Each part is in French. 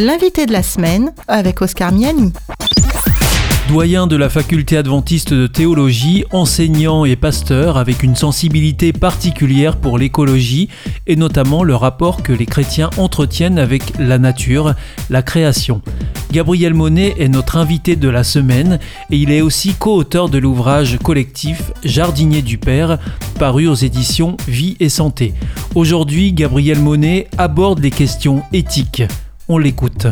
L'invité de la semaine avec Oscar Miani. Doyen de la faculté adventiste de théologie, enseignant et pasteur avec une sensibilité particulière pour l'écologie et notamment le rapport que les chrétiens entretiennent avec la nature, la création. Gabriel Monet est notre invité de la semaine et il est aussi co-auteur de l'ouvrage collectif Jardinier du Père, paru aux éditions Vie et Santé. Aujourd'hui, Gabriel Monet aborde les questions éthiques. On l'écoute.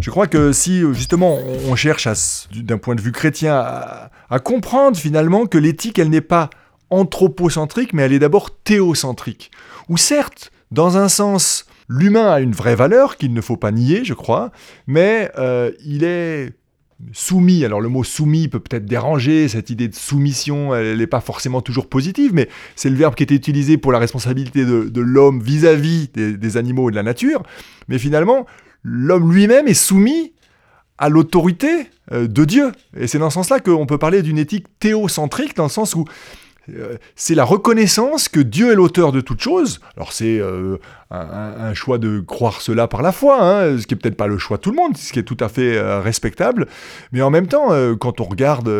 Je crois que si justement on cherche d'un point de vue chrétien à, comprendre finalement que l'éthique elle n'est pas anthropocentrique mais elle est d'abord théocentrique. Ou certes, dans un sens, l'humain a une vraie valeur qu'il ne faut pas nier, je crois, mais euh, il est soumis. Alors le mot soumis peut peut-être déranger, cette idée de soumission, elle n'est pas forcément toujours positive, mais c'est le verbe qui était utilisé pour la responsabilité de, l'homme vis-à-vis des, animaux et de la nature. Mais finalement, l'homme lui-même est soumis à l'autorité euh, de Dieu. Et c'est dans ce sens-là qu'on peut parler d'une éthique théocentrique, dans le sens où c'est la reconnaissance que Dieu est l'auteur de toute chose. Alors c'est euh, un, choix de croire cela par la foi, hein, ce qui est peut-être pas le choix de tout le monde, ce qui est tout à fait respectable. Mais en même temps, quand on regarde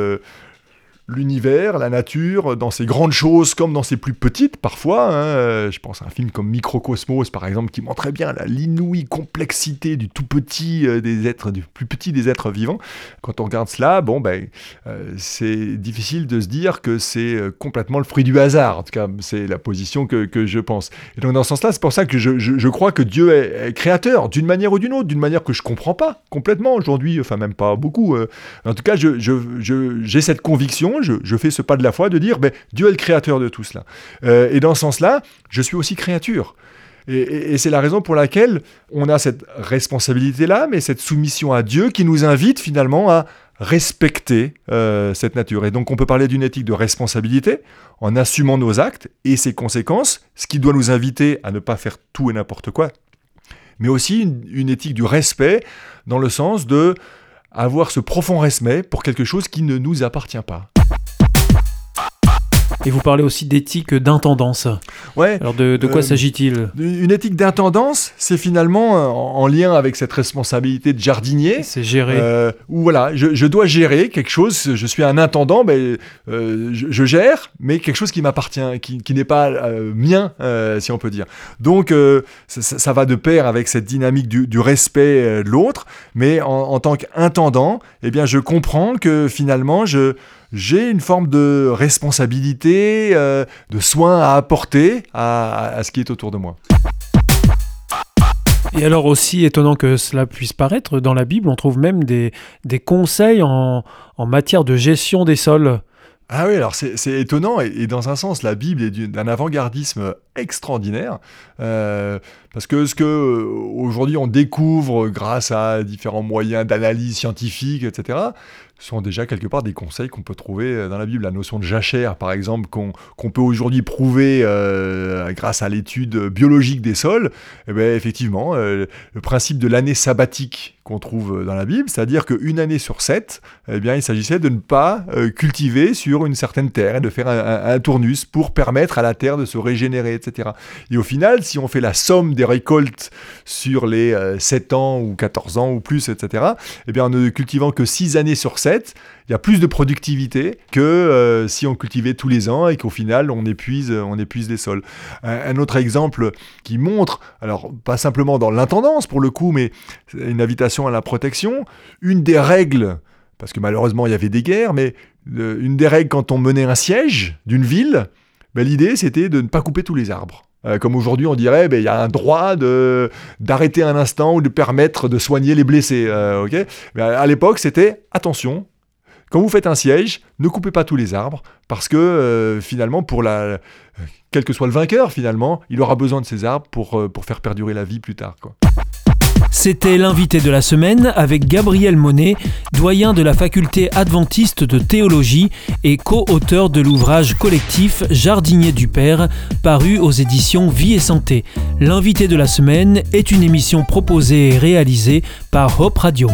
l'univers, la nature, dans ses grandes choses comme dans ses plus petites parfois. Hein, euh, je pense à un film comme Microcosmos par exemple qui montrait bien l'inouïe complexité du tout petit euh, des êtres, du plus petit des êtres vivants. Quand on regarde cela, bon ben euh, c'est difficile de se dire que c'est complètement le fruit du hasard. En tout cas, c'est la position que, je pense. Et donc dans ce sens-là, c'est pour ça que je, crois que Dieu est, créateur d'une manière ou d'une autre, d'une manière que je comprends pas complètement aujourd'hui, enfin même pas beaucoup. en tout cas, j'ai cette conviction je, fais ce pas de la foi de dire, ben, Dieu est le créateur de tout cela. Euh, et dans ce sens-là, je suis aussi créature. Et, c'est la raison pour laquelle on a cette responsabilité-là, mais cette soumission à Dieu qui nous invite finalement à respecter euh, cette nature. Et donc on peut parler d'une éthique de responsabilité en assumant nos actes et ses conséquences, ce qui doit nous inviter à ne pas faire tout et n'importe quoi, mais aussi une éthique du respect dans le sens de avoir ce profond respect pour quelque chose qui ne nous appartient pas. Et vous parlez aussi d'éthique d'intendance. Ouais. Alors de, quoi euh, s'agit-il? Une éthique d'intendance, c'est finalement euh, en, lien avec cette responsabilité de jardinier. C'est gérer. Euh, où voilà, je, dois gérer quelque chose. Je suis un intendant, ben, je, gère, mais quelque chose qui m'appartient, qui, n'est pas mien, si on peut dire. Donc ça, va de pair avec cette dynamique du, respect de l'autre, mais en, en tant qu'intendant, eh bien, je comprends que finalement, je j'ai une forme de responsabilité, euh, de soin à apporter à, ce qui est autour de moi. Et alors aussi étonnant que cela puisse paraître, dans la Bible, on trouve même des, conseils en, matière de gestion des sols. Ah oui, alors c'est étonnant, et, dans un sens, la Bible est d'un avant-gardisme extraordinaire, euh, parce que ce que euh, aujourd'hui on découvre grâce à différents moyens d'analyse scientifique, etc., sont déjà quelque part des conseils qu'on peut trouver euh, dans la Bible. La notion de jachère, par exemple, qu'on peut aujourd'hui prouver grâce à l'étude biologique des sols, eh bien, effectivement, le principe de l'année sabbatique qu'on trouve dans la Bible, c'est-à-dire qu'une année sur sept, eh bien, il s'agissait de ne pas cultiver sur une certaine terre et de faire un, tournus pour permettre à la terre de se régénérer, Et au final, si on fait la somme des récoltes sur les 7 ans ou 14 ans ou plus, etc., eh bien, en ne cultivant que 6 années sur 7, il y a plus de productivité que euh, si on cultivait tous les ans et qu'au final on épuise, on épuise les sols. Un, autre exemple qui montre, alors pas simplement dans l'intendance pour le coup, mais une invitation à la protection, une des règles, parce que malheureusement il y avait des guerres, mais euh, une des règles quand on menait un siège d'une ville, ben, l'idée c'était de ne pas couper tous les arbres. Euh, comme aujourd'hui, on dirait, ben, il y a un droit d'arrêter un instant ou de permettre de soigner les blessés. Euh, ok? Mais à, l'époque, c'était attention. Quand vous faites un siège, ne coupez pas tous les arbres, parce que euh, finalement, pour la, quel que soit le vainqueur, finalement, il aura besoin de ces arbres pour, pour faire perdurer la vie plus tard. Quoi. C'était l'invité de la semaine avec Gabriel Monet, doyen de la faculté adventiste de théologie et co-auteur de l'ouvrage collectif Jardinier du Père, paru aux éditions Vie et Santé. L'invité de la semaine est une émission proposée et réalisée par Hope Radio.